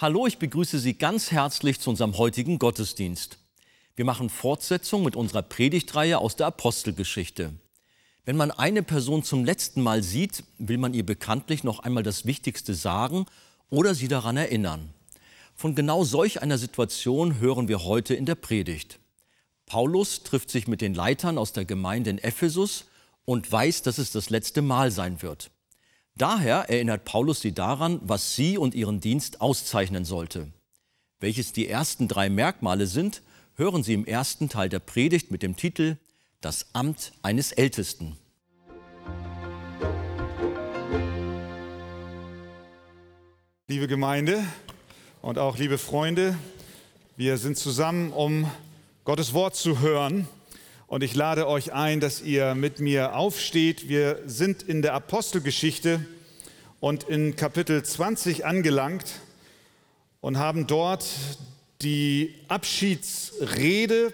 Hallo, ich begrüße Sie ganz herzlich zu unserem heutigen Gottesdienst. Wir machen Fortsetzung mit unserer Predigtreihe aus der Apostelgeschichte. Wenn man eine Person zum letzten Mal sieht, will man ihr bekanntlich noch einmal das Wichtigste sagen oder sie daran erinnern. Von genau solch einer Situation hören wir heute in der Predigt. Paulus trifft sich mit den Leitern aus der Gemeinde in Ephesus und weiß, dass es das letzte Mal sein wird. Daher erinnert Paulus sie daran, was sie und ihren Dienst auszeichnen sollte. Welches die ersten drei Merkmale sind, hören Sie im ersten Teil der Predigt mit dem Titel Das Amt eines Ältesten. Liebe Gemeinde und auch liebe Freunde, wir sind zusammen, um Gottes Wort zu hören. Und ich lade euch ein, dass ihr mit mir aufsteht. Wir sind in der Apostelgeschichte und in Kapitel 20 angelangt und haben dort die Abschiedsrede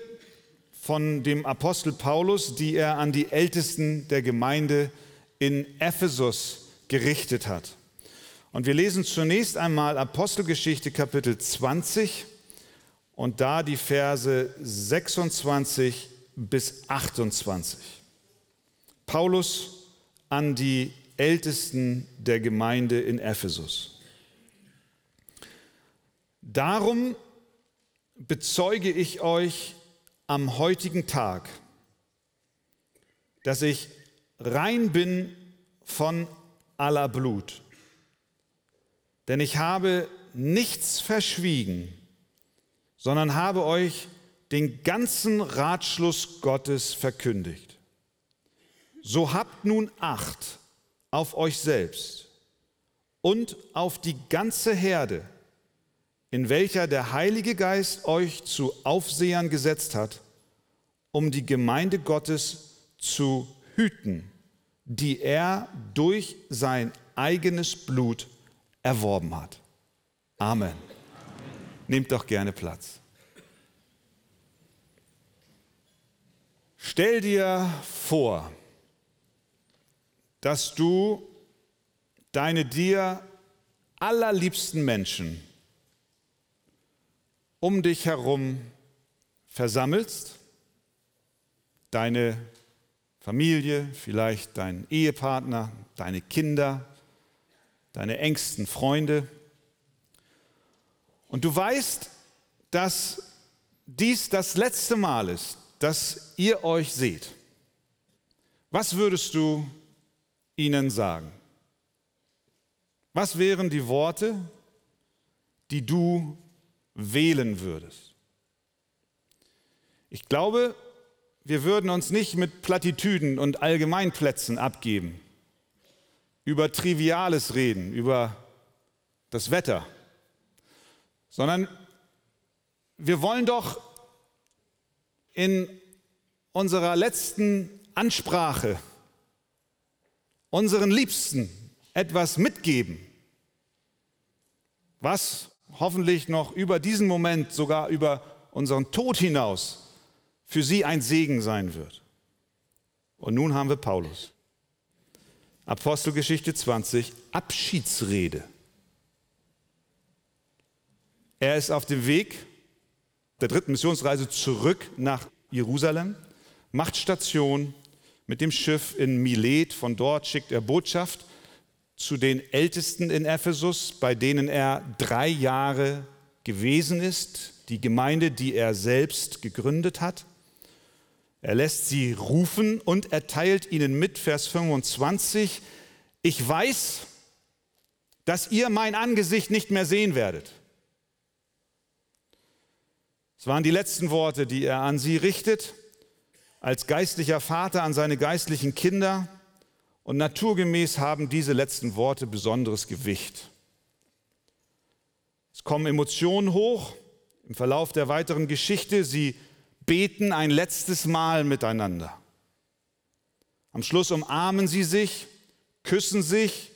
von dem Apostel Paulus, die er an die Ältesten der Gemeinde in Ephesus gerichtet hat. Und wir lesen zunächst einmal Apostelgeschichte Kapitel 20 und da die Verse 26 bis 28. Paulus an die Ältesten der Gemeinde in Ephesus. Darum bezeuge ich euch am heutigen Tag, dass ich rein bin von aller Blut. Denn ich habe nichts verschwiegen, sondern habe euch den ganzen Ratschluss Gottes verkündigt. So habt nun Acht auf euch selbst und auf die ganze Herde, in welcher der Heilige Geist euch zu Aufsehern gesetzt hat, um die Gemeinde Gottes zu hüten, die er durch sein eigenes Blut erworben hat. Amen. Amen. Nehmt doch gerne Platz. Stell dir vor, dass du deine dir allerliebsten Menschen um dich herum versammelst, deine Familie, vielleicht dein Ehepartner, deine Kinder, deine engsten Freunde. Und du weißt, dass dies das letzte Mal ist, dass ihr euch seht. Was würdest du ihnen sagen? Was wären die Worte, die du wählen würdest? Ich glaube, wir würden uns nicht mit Plattitüden und Allgemeinplätzen abgeben, über Triviales reden, über das Wetter, sondern wir wollen doch in unserer letzten Ansprache unseren Liebsten etwas mitgeben, was hoffentlich noch über diesen Moment, sogar über unseren Tod hinaus, für sie ein Segen sein wird. Und nun haben wir Paulus. Apostelgeschichte 20, Abschiedsrede. Er ist auf dem Weg der dritten Missionsreise zurück nach Jerusalem, macht Station mit dem Schiff in Milet. Von dort schickt er Botschaft zu den Ältesten in Ephesus, bei denen er drei Jahre gewesen ist, die Gemeinde, die er selbst gegründet hat. Er lässt sie rufen und erteilt ihnen mit, Vers 25, ich weiß, dass ihr mein Angesicht nicht mehr sehen werdet. Waren die letzten Worte, die er an sie richtet, als geistlicher Vater an seine geistlichen Kinder. Und naturgemäß haben diese letzten Worte besonderes Gewicht. Es kommen Emotionen hoch im Verlauf der weiteren Geschichte. Sie beten ein letztes Mal miteinander. Am Schluss umarmen sie sich, küssen sich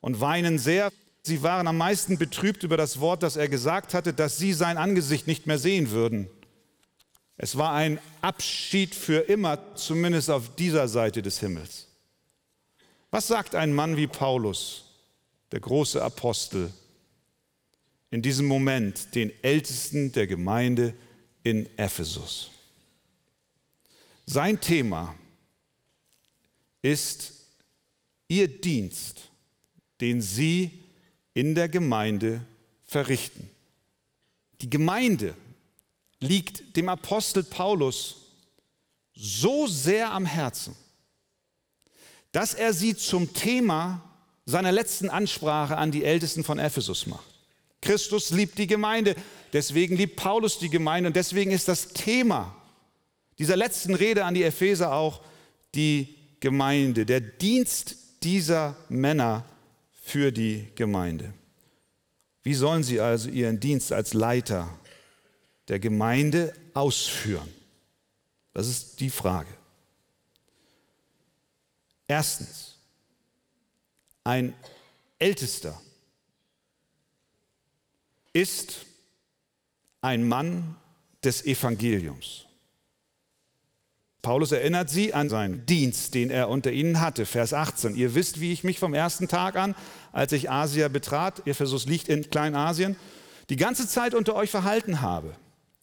und weinen sehr. Sie waren am meisten betrübt über das Wort, das er gesagt hatte, dass sie sein Angesicht nicht mehr sehen würden. Es war ein Abschied für immer, zumindest auf dieser Seite des Himmels. Was sagt ein Mann wie Paulus, der große Apostel, in diesem Moment den Ältesten der Gemeinde in Ephesus. Sein Thema ist ihr Dienst, den sie in der Gemeinde verrichten. Die Gemeinde liegt dem Apostel Paulus so sehr am Herzen, dass er sie zum Thema seiner letzten Ansprache an die Ältesten von Ephesus macht. Christus liebt die Gemeinde, deswegen liebt Paulus die Gemeinde und deswegen ist das Thema dieser letzten Rede an die Epheser auch die Gemeinde, der Dienst dieser Männer für die Gemeinde. Wie sollen sie also ihren Dienst als Leiter der Gemeinde ausführen? Das ist die Frage. Erstens, ein Ältester ist ein Mann des Evangeliums. Paulus erinnert sie an seinen Dienst, den er unter ihnen hatte. Vers 18. Ihr wisst, wie ich mich vom ersten Tag an, als ich Asia betrat, Ephesus liegt in Kleinasien, die ganze Zeit unter euch verhalten habe.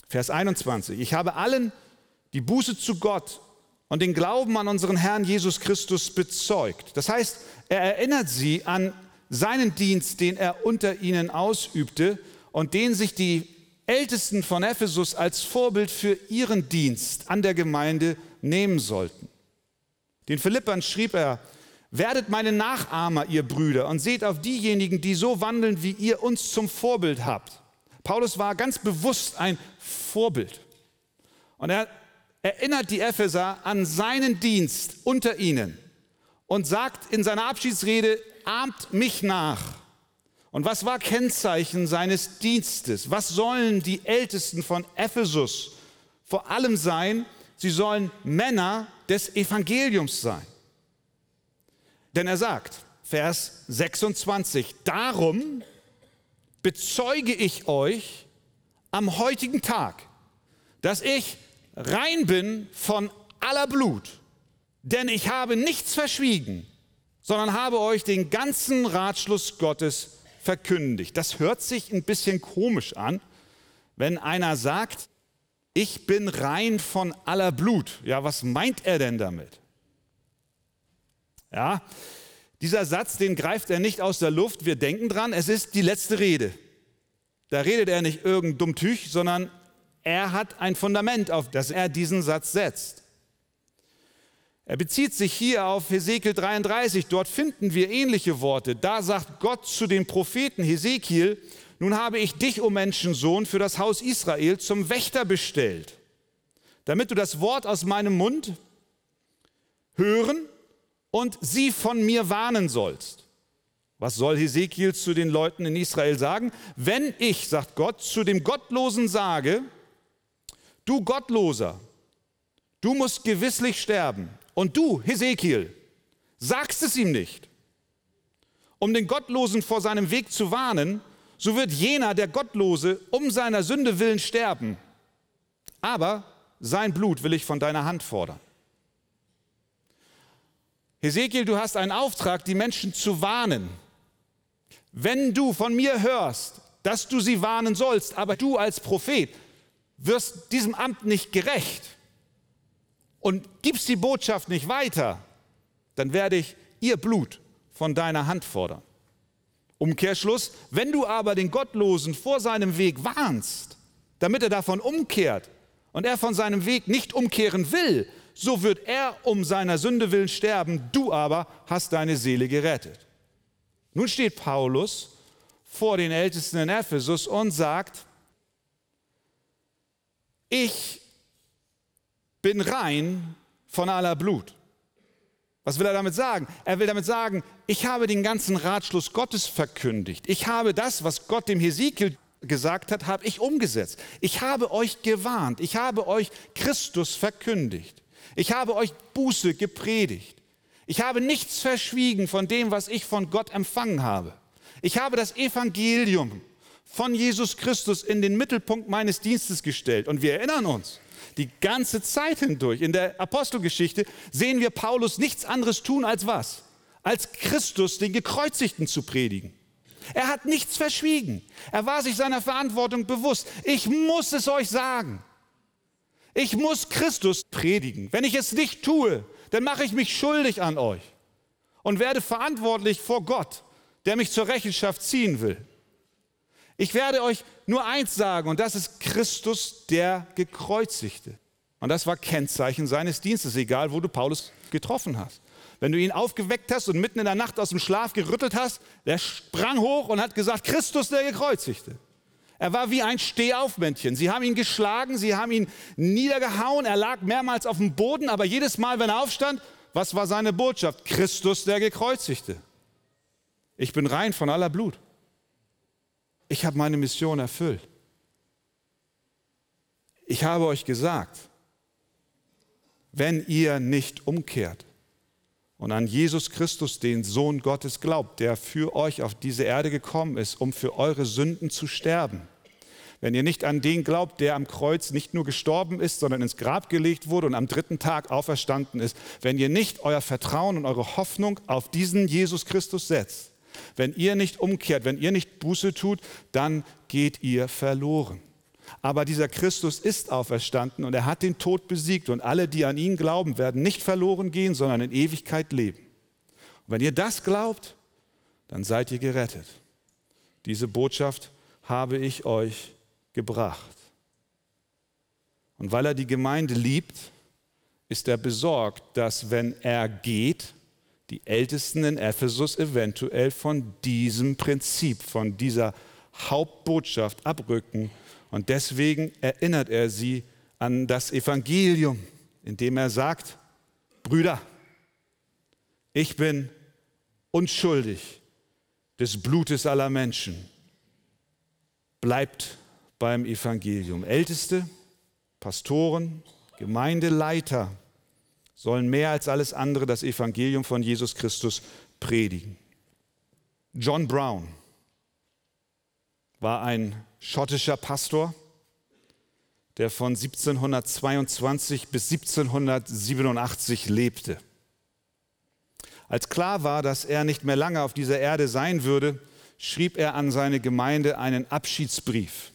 Vers 21. Ich habe allen die Buße zu Gott und den Glauben an unseren Herrn Jesus Christus bezeugt. Das heißt, er erinnert sie an seinen Dienst, den er unter ihnen ausübte und den sich die Ältesten von Ephesus als Vorbild für ihren Dienst an der Gemeinde nehmen sollten. Den Philippern schrieb er, werdet meine Nachahmer, ihr Brüder, und seht auf diejenigen, die so wandeln, wie ihr uns zum Vorbild habt. Paulus war ganz bewusst ein Vorbild. Und er erinnert die Epheser an seinen Dienst unter ihnen und sagt in seiner Abschiedsrede, ahmt mich nach. Und was war Kennzeichen seines Dienstes? Was sollen die Ältesten von Ephesus vor allem sein? sie sollen Männer des Evangeliums sein. Denn er sagt, Vers 26, darum bezeuge ich euch am heutigen Tag, dass ich rein bin von aller Blut, denn ich habe nichts verschwiegen, sondern habe euch den ganzen Ratschluss Gottes verkündigt. Das hört sich ein bisschen komisch an, wenn einer sagt, ich bin rein von aller Blut. Ja, was meint er denn damit? Ja, dieser Satz, den greift er nicht aus der Luft. Wir denken dran, es ist die letzte Rede. Da redet er nicht irgendein Dummtüch, sondern er hat ein Fundament, auf das er diesen Satz setzt. Er bezieht sich hier auf Hesekiel 33. Dort finden wir ähnliche Worte. Da sagt Gott zu dem Propheten Hesekiel, nun habe ich dich, o oh Menschensohn, für das Haus Israel zum Wächter bestellt, damit du das Wort aus meinem Mund hören und sie von mir warnen sollst. Was soll Hesekiel zu den Leuten in Israel sagen? Wenn ich, sagt Gott, zu dem Gottlosen sage, du Gottloser, du musst gewisslich sterben, und du, Hesekiel, sagst es ihm nicht, um den Gottlosen vor seinem Weg zu warnen, so wird jener, der Gottlose, um seiner Sünde willen sterben. Aber sein Blut will ich von deiner Hand fordern. Hesekiel, du hast einen Auftrag, die Menschen zu warnen. Wenn du von mir hörst, dass du sie warnen sollst, aber du als Prophet wirst diesem Amt nicht gerecht und gibst die Botschaft nicht weiter, dann werde ich ihr Blut von deiner Hand fordern. Umkehrschluss, wenn du aber den Gottlosen vor seinem Weg warnst, damit er davon umkehrt und er von seinem Weg nicht umkehren will, so wird er um seiner Sünde willen sterben, du aber hast deine Seele gerettet. Nun steht Paulus vor den Ältesten in Ephesus und sagt, ich bin rein von aller Blut. Was will er damit sagen? Er will damit sagen, ich habe den ganzen Ratschluss Gottes verkündigt. Ich habe das, was Gott dem Hesekiel gesagt hat, habe ich umgesetzt. Ich habe euch gewarnt. Ich habe euch Christus verkündigt. Ich habe euch Buße gepredigt. Ich habe nichts verschwiegen von dem, was ich von Gott empfangen habe. Ich habe das Evangelium von Jesus Christus in den Mittelpunkt meines Dienstes gestellt. Und wir erinnern uns, die ganze Zeit hindurch in der Apostelgeschichte sehen wir Paulus nichts anderes tun als was? Als Christus den Gekreuzigten zu predigen. Er hat nichts verschwiegen. Er war sich seiner Verantwortung bewusst. Ich muss es euch sagen. Ich muss Christus predigen. Wenn ich es nicht tue, dann mache ich mich schuldig an euch und werde verantwortlich vor Gott, der mich zur Rechenschaft ziehen will. Ich werde euch nur eins sagen, und das ist Christus, der gekreuzigte. Und das war Kennzeichen seines Dienstes, egal wo du Paulus getroffen hast. Wenn du ihn aufgeweckt hast und mitten in der Nacht aus dem Schlaf gerüttelt hast, der sprang hoch und hat gesagt, Christus der Gekreuzigte. Er war wie ein Stehaufmännchen. Sie haben ihn geschlagen, sie haben ihn niedergehauen, er lag mehrmals auf dem Boden, aber jedes Mal, wenn er aufstand, was war seine Botschaft? Christus der Gekreuzigte. Ich bin rein von aller Blut. Ich habe meine Mission erfüllt. Ich habe euch gesagt, wenn ihr nicht umkehrt und an Jesus Christus, den Sohn Gottes, glaubt, der für euch auf diese Erde gekommen ist, um für eure Sünden zu sterben, wenn ihr nicht an den glaubt, der am Kreuz nicht nur gestorben ist, sondern ins Grab gelegt wurde und am dritten Tag auferstanden ist, wenn ihr nicht euer Vertrauen und eure Hoffnung auf diesen Jesus Christus setzt, wenn ihr nicht umkehrt, wenn ihr nicht Buße tut, dann geht ihr verloren. Aber dieser Christus ist auferstanden und er hat den Tod besiegt und alle, die an ihn glauben, werden nicht verloren gehen, sondern in Ewigkeit leben. Und wenn ihr das glaubt, dann seid ihr gerettet. Diese Botschaft habe ich euch gebracht. Und weil er die Gemeinde liebt, ist er besorgt, dass wenn er geht, die Ältesten in Ephesus eventuell von diesem Prinzip, von dieser Hauptbotschaft abrücken. Und deswegen erinnert er sie an das Evangelium, indem er sagt, Brüder, ich bin unschuldig des Blutes aller Menschen. Bleibt beim Evangelium. Älteste, Pastoren, Gemeindeleiter sollen mehr als alles andere das Evangelium von Jesus Christus predigen. John Brown war ein schottischer Pastor, der von 1722 bis 1787 lebte. Als klar war, dass er nicht mehr lange auf dieser Erde sein würde, schrieb er an seine Gemeinde einen Abschiedsbrief,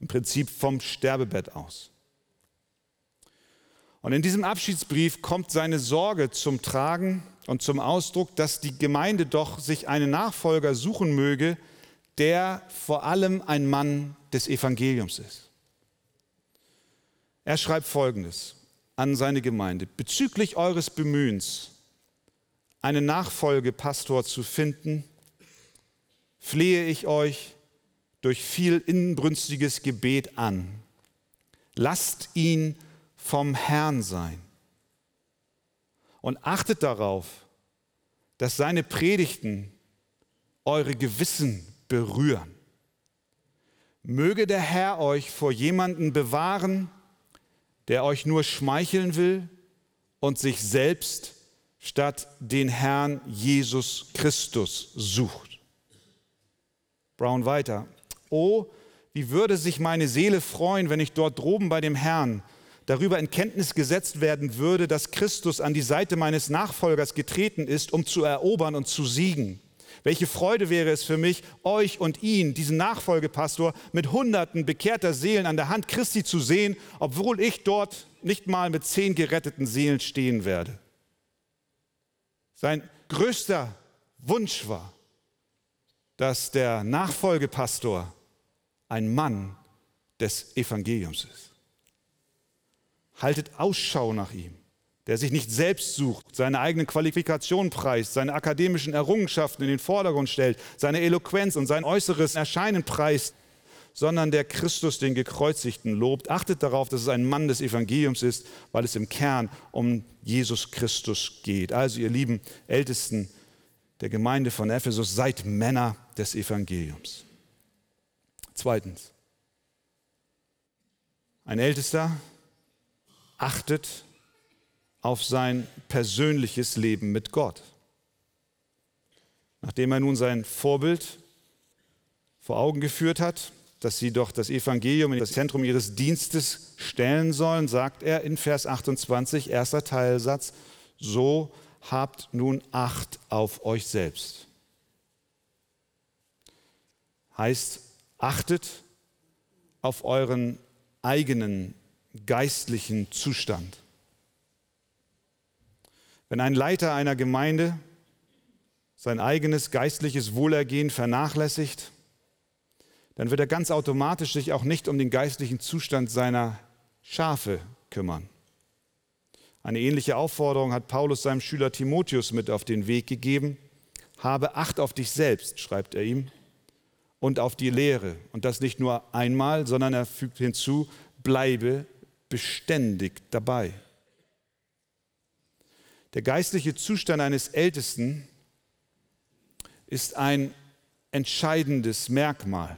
im Prinzip vom Sterbebett aus. Und in diesem Abschiedsbrief kommt seine Sorge zum Tragen und zum Ausdruck, dass die Gemeinde doch sich einen Nachfolger suchen möge, der vor allem ein Mann des Evangeliums ist. Er schreibt Folgendes an seine Gemeinde. Bezüglich eures Bemühens, einen Nachfolgepastor zu finden, flehe ich euch durch viel inbrünstiges Gebet an. Lasst ihn vom Herrn sein. Und achtet darauf, dass seine Predigten eure Gewissen berühren. Möge der Herr euch vor jemanden bewahren, der euch nur schmeicheln will und sich selbst statt den Herrn Jesus Christus sucht. Brown weiter. Oh, wie würde sich meine Seele freuen, wenn ich dort droben bei dem Herrn darüber in Kenntnis gesetzt werden würde, dass Christus an die Seite meines Nachfolgers getreten ist, um zu erobern und zu siegen. Welche Freude wäre es für mich, euch und ihn, diesen Nachfolgepastor, mit Hunderten bekehrter Seelen an der Hand Christi zu sehen, obwohl ich dort nicht mal mit zehn geretteten Seelen stehen werde. Sein größter Wunsch war, dass der Nachfolgepastor ein Mann des Evangeliums ist. Haltet Ausschau nach ihm, der sich nicht selbst sucht, seine eigenen Qualifikationen preist, seine akademischen Errungenschaften in den Vordergrund stellt, seine Eloquenz und sein äußeres Erscheinen preist, sondern der Christus den Gekreuzigten lobt. Achtet darauf, dass es ein Mann des Evangeliums ist, weil es im Kern um Jesus Christus geht. Also ihr lieben Ältesten der Gemeinde von Ephesus, seid Männer des Evangeliums. Zweitens, ein Ältester achtet auf sein persönliches Leben mit Gott. Nachdem er nun sein Vorbild vor Augen geführt hat, dass sie doch das Evangelium in das Zentrum ihres Dienstes stellen sollen, sagt er in Vers 28, erster Teilsatz, so habt nun Acht auf euch selbst. heißt, achtet auf euren eigenen geistlichen Zustand. Wenn ein Leiter einer Gemeinde sein eigenes geistliches Wohlergehen vernachlässigt, dann wird er ganz automatisch sich auch nicht um den geistlichen Zustand seiner Schafe kümmern. Eine ähnliche Aufforderung hat Paulus seinem Schüler Timotheus mit auf den Weg gegeben. Habe Acht auf dich selbst, schreibt er ihm, und auf die Lehre. Und das nicht nur einmal, sondern er fügt hinzu, bleibe beständig dabei. Der geistliche Zustand eines Ältesten ist ein entscheidendes Merkmal.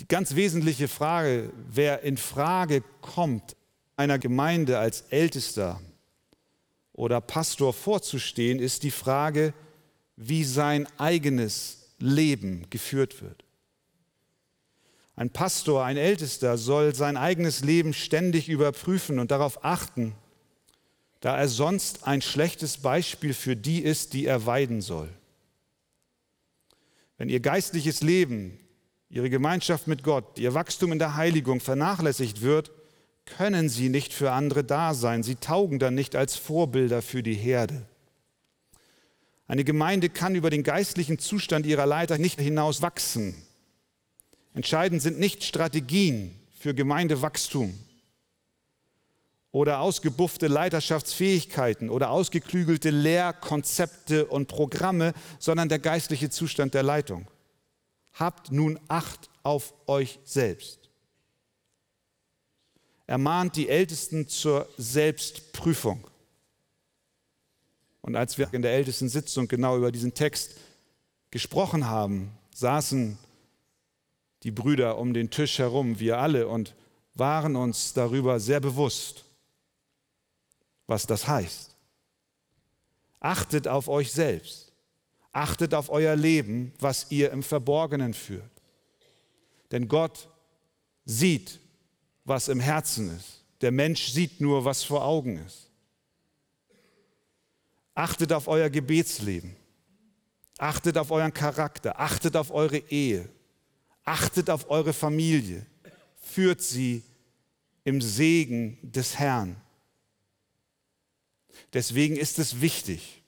Die ganz wesentliche Frage, wer in Frage kommt, einer Gemeinde als Ältester oder Pastor vorzustehen, ist die Frage, wie sein eigenes Leben geführt wird. Ein Pastor, ein Ältester soll sein eigenes Leben ständig überprüfen und darauf achten, da er sonst ein schlechtes Beispiel für die ist, die er weiden soll. Wenn ihr geistliches Leben, ihre Gemeinschaft mit Gott, ihr Wachstum in der Heiligung vernachlässigt wird, können sie nicht für andere da sein. Sie taugen dann nicht als Vorbilder für die Herde. Eine Gemeinde kann über den geistlichen Zustand ihrer Leiter nicht hinaus wachsen. Entscheidend sind nicht Strategien für Gemeindewachstum oder ausgebuffte Leiterschaftsfähigkeiten oder ausgeklügelte Lehrkonzepte und Programme, sondern der geistliche Zustand der Leitung. Habt nun Acht auf euch selbst. Er mahnt die Ältesten zur Selbstprüfung. Und als wir in der ältesten Sitzung genau über diesen Text gesprochen haben, saßen die Brüder um den Tisch herum, wir alle, und waren uns darüber sehr bewusst, was das heißt. Achtet auf euch selbst. Achtet auf euer Leben, was ihr im Verborgenen führt. Denn Gott sieht, was im Herzen ist. Der Mensch sieht nur, was vor Augen ist. Achtet auf euer Gebetsleben. Achtet auf euren Charakter. Achtet auf eure Ehe. Achtet auf eure Familie. Führt sie im Segen des Herrn. Deswegen ist es wichtig,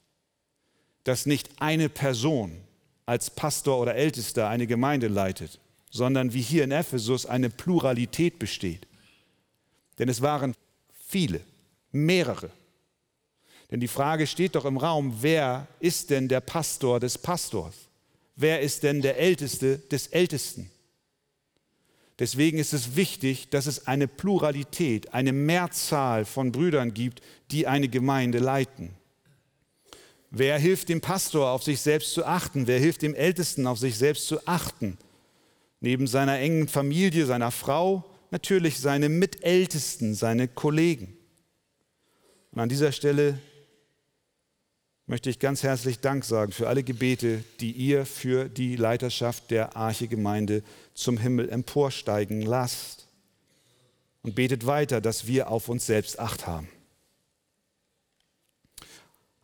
dass nicht eine Person als Pastor oder Ältester eine Gemeinde leitet, sondern wie hier in Ephesus eine Pluralität besteht. Denn es waren viele, mehrere. Denn die Frage steht doch im Raum, wer ist denn der Pastor des Pastors? Wer ist denn der Älteste des Ältesten? Deswegen ist es wichtig, dass es eine Pluralität, eine Mehrzahl von Brüdern gibt, die eine Gemeinde leiten. Wer hilft dem Pastor, auf sich selbst zu achten? Wer hilft dem Ältesten, auf sich selbst zu achten? Neben seiner engen Familie, seiner Frau, natürlich seine Mitältesten, seine Kollegen. Und an dieser Stelle möchte ich ganz herzlich Dank sagen für alle Gebete, die ihr für die Leiterschaft der Arche-Gemeinde zum Himmel emporsteigen lasst. Und betet weiter, dass wir auf uns selbst Acht haben.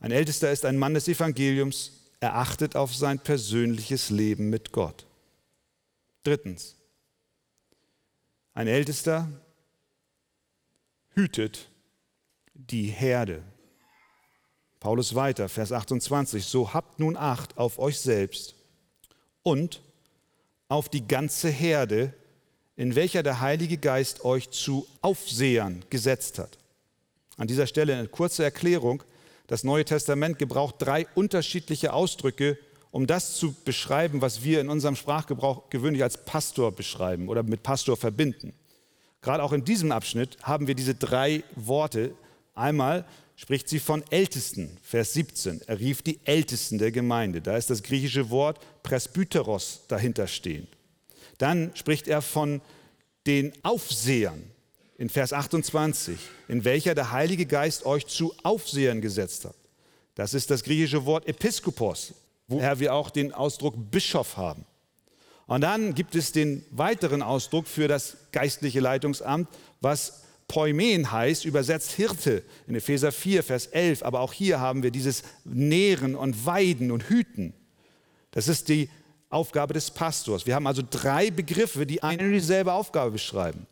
Ein Ältester ist ein Mann des Evangeliums, er achtet auf sein persönliches Leben mit Gott. Drittens, ein Ältester hütet die Herde. Paulus weiter, Vers 28, so habt nun Acht auf euch selbst und auf die ganze Herde, in welcher der Heilige Geist euch zu Aufsehern gesetzt hat. An dieser Stelle eine kurze Erklärung. Das Neue Testament gebraucht drei unterschiedliche Ausdrücke, um das zu beschreiben, was wir in unserem Sprachgebrauch gewöhnlich als Pastor beschreiben oder mit Pastor verbinden. Gerade auch in diesem Abschnitt haben wir diese drei Worte. Einmal spricht sie von Ältesten, Vers 17. Er rief die Ältesten der Gemeinde. Da ist das griechische Wort Presbyteros dahinter stehen. Dann spricht er von den Aufsehern in Vers 28, in welcher der Heilige Geist euch zu Aufsehern gesetzt hat. Das ist das griechische Wort Episkopos, woher wir auch den Ausdruck Bischof haben. Und dann gibt es den weiteren Ausdruck für das geistliche Leitungsamt, was Poimen heißt, übersetzt Hirte in Epheser 4, Vers 11. Aber auch hier haben wir dieses Nähren und Weiden und Hüten. Das ist die Aufgabe des Pastors. Wir haben also drei Begriffe, die eine dieselbe Aufgabe beschreiben.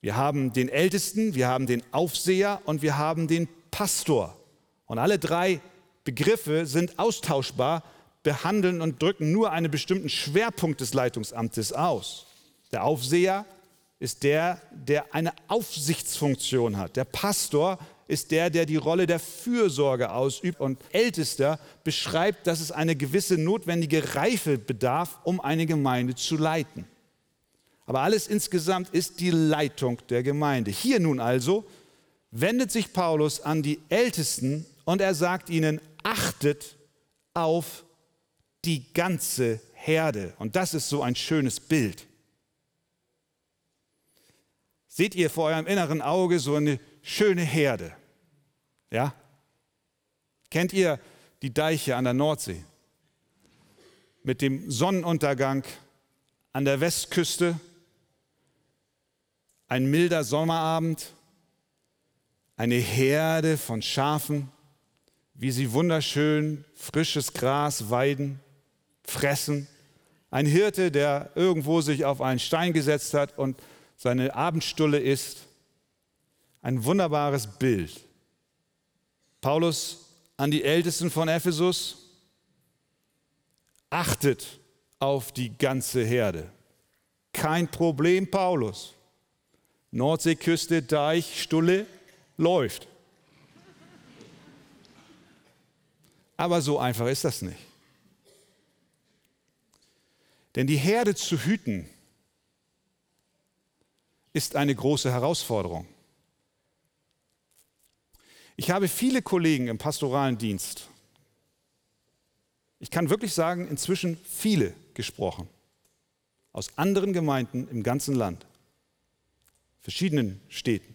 Wir haben den Ältesten, wir haben den Aufseher und wir haben den Pastor. Und alle drei Begriffe sind austauschbar, behandeln und drücken nur einen bestimmten Schwerpunkt des Leitungsamtes aus. Der Aufseher ist der, der eine Aufsichtsfunktion hat. Der Pastor ist der, der die Rolle der Fürsorge ausübt. Und Ältester beschreibt, dass es eine gewisse notwendige Reife bedarf, um eine Gemeinde zu leiten. Aber alles insgesamt ist die Leitung der Gemeinde. Hier nun also wendet sich Paulus an die Ältesten und er sagt ihnen, achtet auf die ganze Herde. Und das ist so ein schönes Bild. Seht ihr vor eurem inneren Auge so eine schöne Herde? Ja? Kennt ihr die Deiche an der Nordsee? Mit dem Sonnenuntergang an der Westküste, ein milder Sommerabend, eine Herde von Schafen, wie sie wunderschön frisches Gras weiden, fressen. Ein Hirte, der irgendwo sich auf einen Stein gesetzt hat und seine Abendstulle isst. Ein wunderbares Bild. Paulus an die Ältesten von Ephesus, achtet auf die ganze Herde. Kein Problem, Paulus. Nordseeküste, Deich, Stulle, läuft. Aber so einfach ist das nicht. Denn die Herde zu hüten ist eine große Herausforderung. Ich habe viele Kollegen im pastoralen Dienst. Ich kann wirklich sagen, inzwischen viele gesprochen. Aus anderen Gemeinden im ganzen Land, verschiedenen Städten,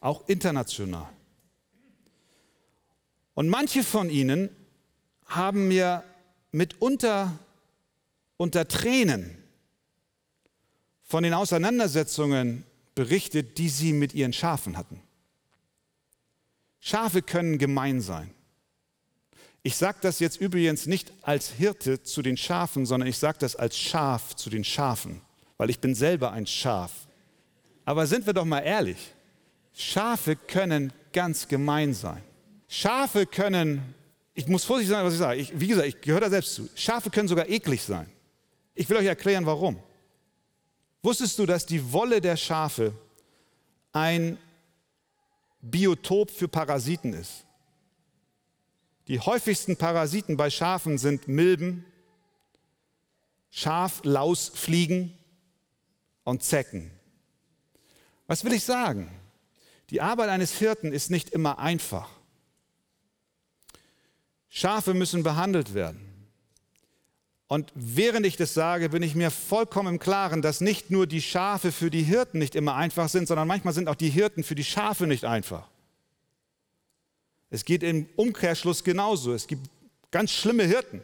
auch international. Und manche von ihnen haben mir mitunter unter Tränen von den Auseinandersetzungen berichtet, die sie mit ihren Schafen hatten. Schafe können gemein sein. Ich sage das jetzt übrigens nicht als Hirte zu den Schafen, sondern ich sage das als Schaf zu den Schafen, weil ich bin selber ein Schaf. Aber sind wir doch mal ehrlich, Schafe können ganz gemein sein. Schafe können, ich muss vorsichtig sein, was ich sage. Ich, wie gesagt, ich gehöre da selbst zu. Schafe können sogar eklig sein. Ich will euch erklären, warum. Wusstest du, dass die Wolle der Schafe ein Biotop für Parasiten ist? Die häufigsten Parasiten bei Schafen sind Milben, Schaflausfliegen und Zecken. Was will ich sagen? Die Arbeit eines Hirten ist nicht immer einfach. Schafe müssen behandelt werden. Und während ich das sage, bin ich mir vollkommen im Klaren, dass nicht nur die Schafe für die Hirten nicht immer einfach sind, sondern manchmal sind auch die Hirten für die Schafe nicht einfach. Es geht im Umkehrschluss genauso. Es gibt ganz schlimme Hirten,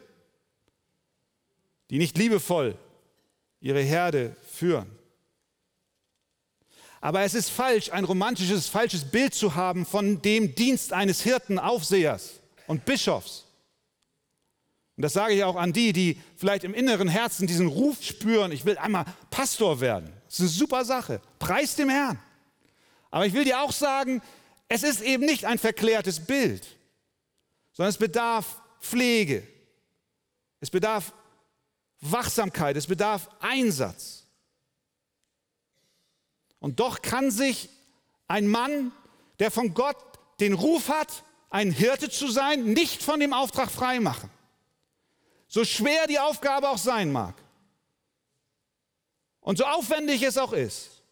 die nicht liebevoll ihre Herde führen. Aber es ist falsch, ein romantisches, falsches Bild zu haben von dem Dienst eines Hirten, Aufsehers und Bischofs. Und das sage ich auch an die, die vielleicht im inneren Herzen diesen Ruf spüren, ich will einmal Pastor werden. Das ist eine super Sache. Preis dem Herrn. Aber ich will dir auch sagen, es ist eben nicht ein verklärtes Bild, sondern es bedarf Pflege. Es bedarf Wachsamkeit, es bedarf Einsatz. Und doch kann sich ein Mann, der von Gott den Ruf hat, ein Hirte zu sein, nicht von dem Auftrag freimachen. So schwer die Aufgabe auch sein mag. Und so aufwendig es auch ist.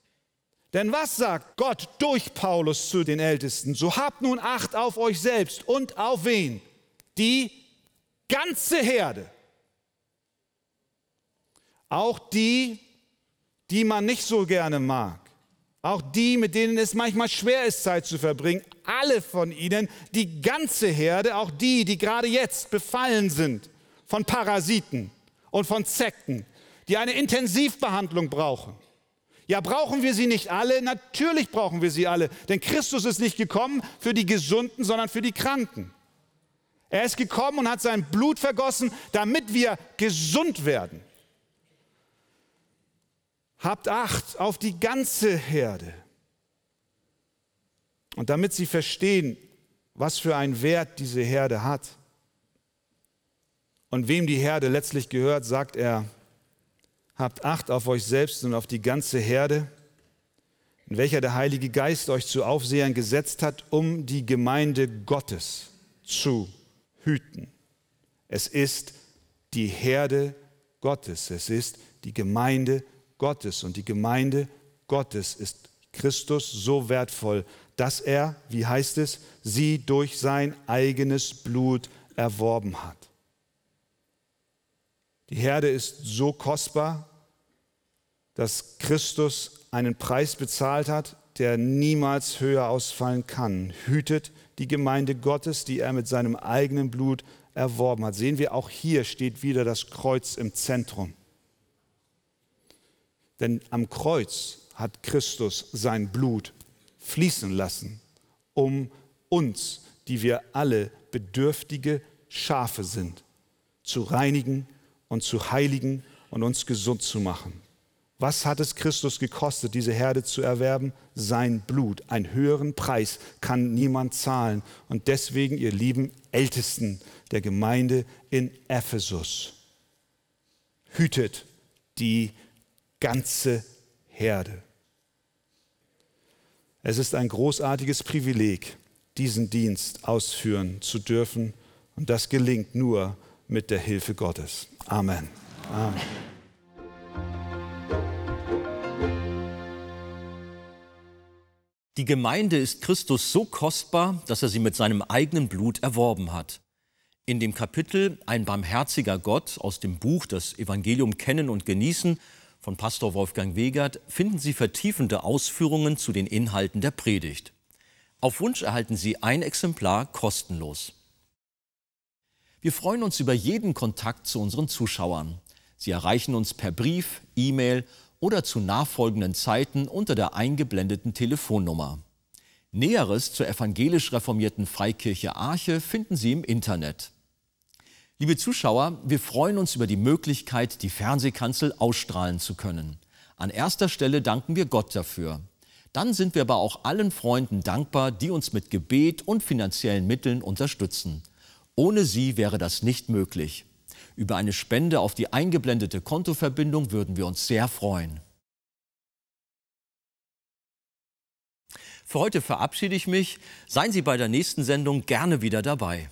Denn was sagt Gott durch Paulus zu den Ältesten? So habt nun Acht auf euch selbst und auf wen? Die ganze Herde. Auch die, die man nicht so gerne mag. Auch die, mit denen es manchmal schwer ist, Zeit zu verbringen. Alle von ihnen, die ganze Herde, auch die, die gerade jetzt befallen sind von Parasiten und von Sekten, die eine Intensivbehandlung brauchen. Ja, brauchen wir sie nicht alle? Natürlich brauchen wir sie alle, denn Christus ist nicht gekommen für die Gesunden, sondern für die Kranken. Er ist gekommen und hat sein Blut vergossen, damit wir gesund werden. Habt Acht auf die ganze Herde. Und damit sie verstehen, was für einen Wert diese Herde hat und wem die Herde letztlich gehört, sagt er, habt Acht auf euch selbst und auf die ganze Herde, in welcher der Heilige Geist euch zu Aufsehern gesetzt hat, um die Gemeinde Gottes zu hüten. Es ist die Herde Gottes, es ist die Gemeinde Gottes und die Gemeinde Gottes ist Christus so wertvoll, dass er, wie heißt es, sie durch sein eigenes Blut erworben hat. Die Herde ist so kostbar, dass Christus einen Preis bezahlt hat, der niemals höher ausfallen kann. Hütet die Gemeinde Gottes, die er mit seinem eigenen Blut erworben hat. Sehen wir, auch hier steht wieder das Kreuz im Zentrum. Denn am Kreuz hat Christus sein Blut fließen lassen, um uns, die wir alle bedürftige Schafe sind, zu reinigen und zu heiligen und uns gesund zu machen. Was hat es Christus gekostet, diese Herde zu erwerben? Sein Blut. Einen höheren Preis kann niemand zahlen. Und deswegen, ihr lieben Ältesten der Gemeinde in Ephesus, hütet die ganze Herde. Es ist ein großartiges Privileg, diesen Dienst ausführen zu dürfen. Und das gelingt nur mit der Hilfe Gottes. Amen. Amen. Die Gemeinde ist Christus so kostbar, dass er sie mit seinem eigenen Blut erworben hat. In dem Kapitel Ein barmherziger Gott aus dem Buch Das Evangelium kennen und genießen von Pastor Wolfgang Wegert finden Sie vertiefende Ausführungen zu den Inhalten der Predigt. Auf Wunsch erhalten Sie ein Exemplar kostenlos. Wir freuen uns über jeden Kontakt zu unseren Zuschauern. Sie erreichen uns per Brief, E-Mail oder zu nachfolgenden Zeiten unter der eingeblendeten Telefonnummer. Näheres zur evangelisch reformierten Freikirche Arche finden Sie im Internet. Liebe Zuschauer, wir freuen uns über die Möglichkeit, die Fernsehkanzel ausstrahlen zu können. An erster Stelle danken wir Gott dafür. Dann sind wir aber auch allen Freunden dankbar, die uns mit Gebet und finanziellen Mitteln unterstützen. Ohne sie wäre das nicht möglich. Über eine Spende auf die eingeblendete Kontoverbindung würden wir uns sehr freuen. Für heute verabschiede ich mich. Seien Sie bei der nächsten Sendung gerne wieder dabei.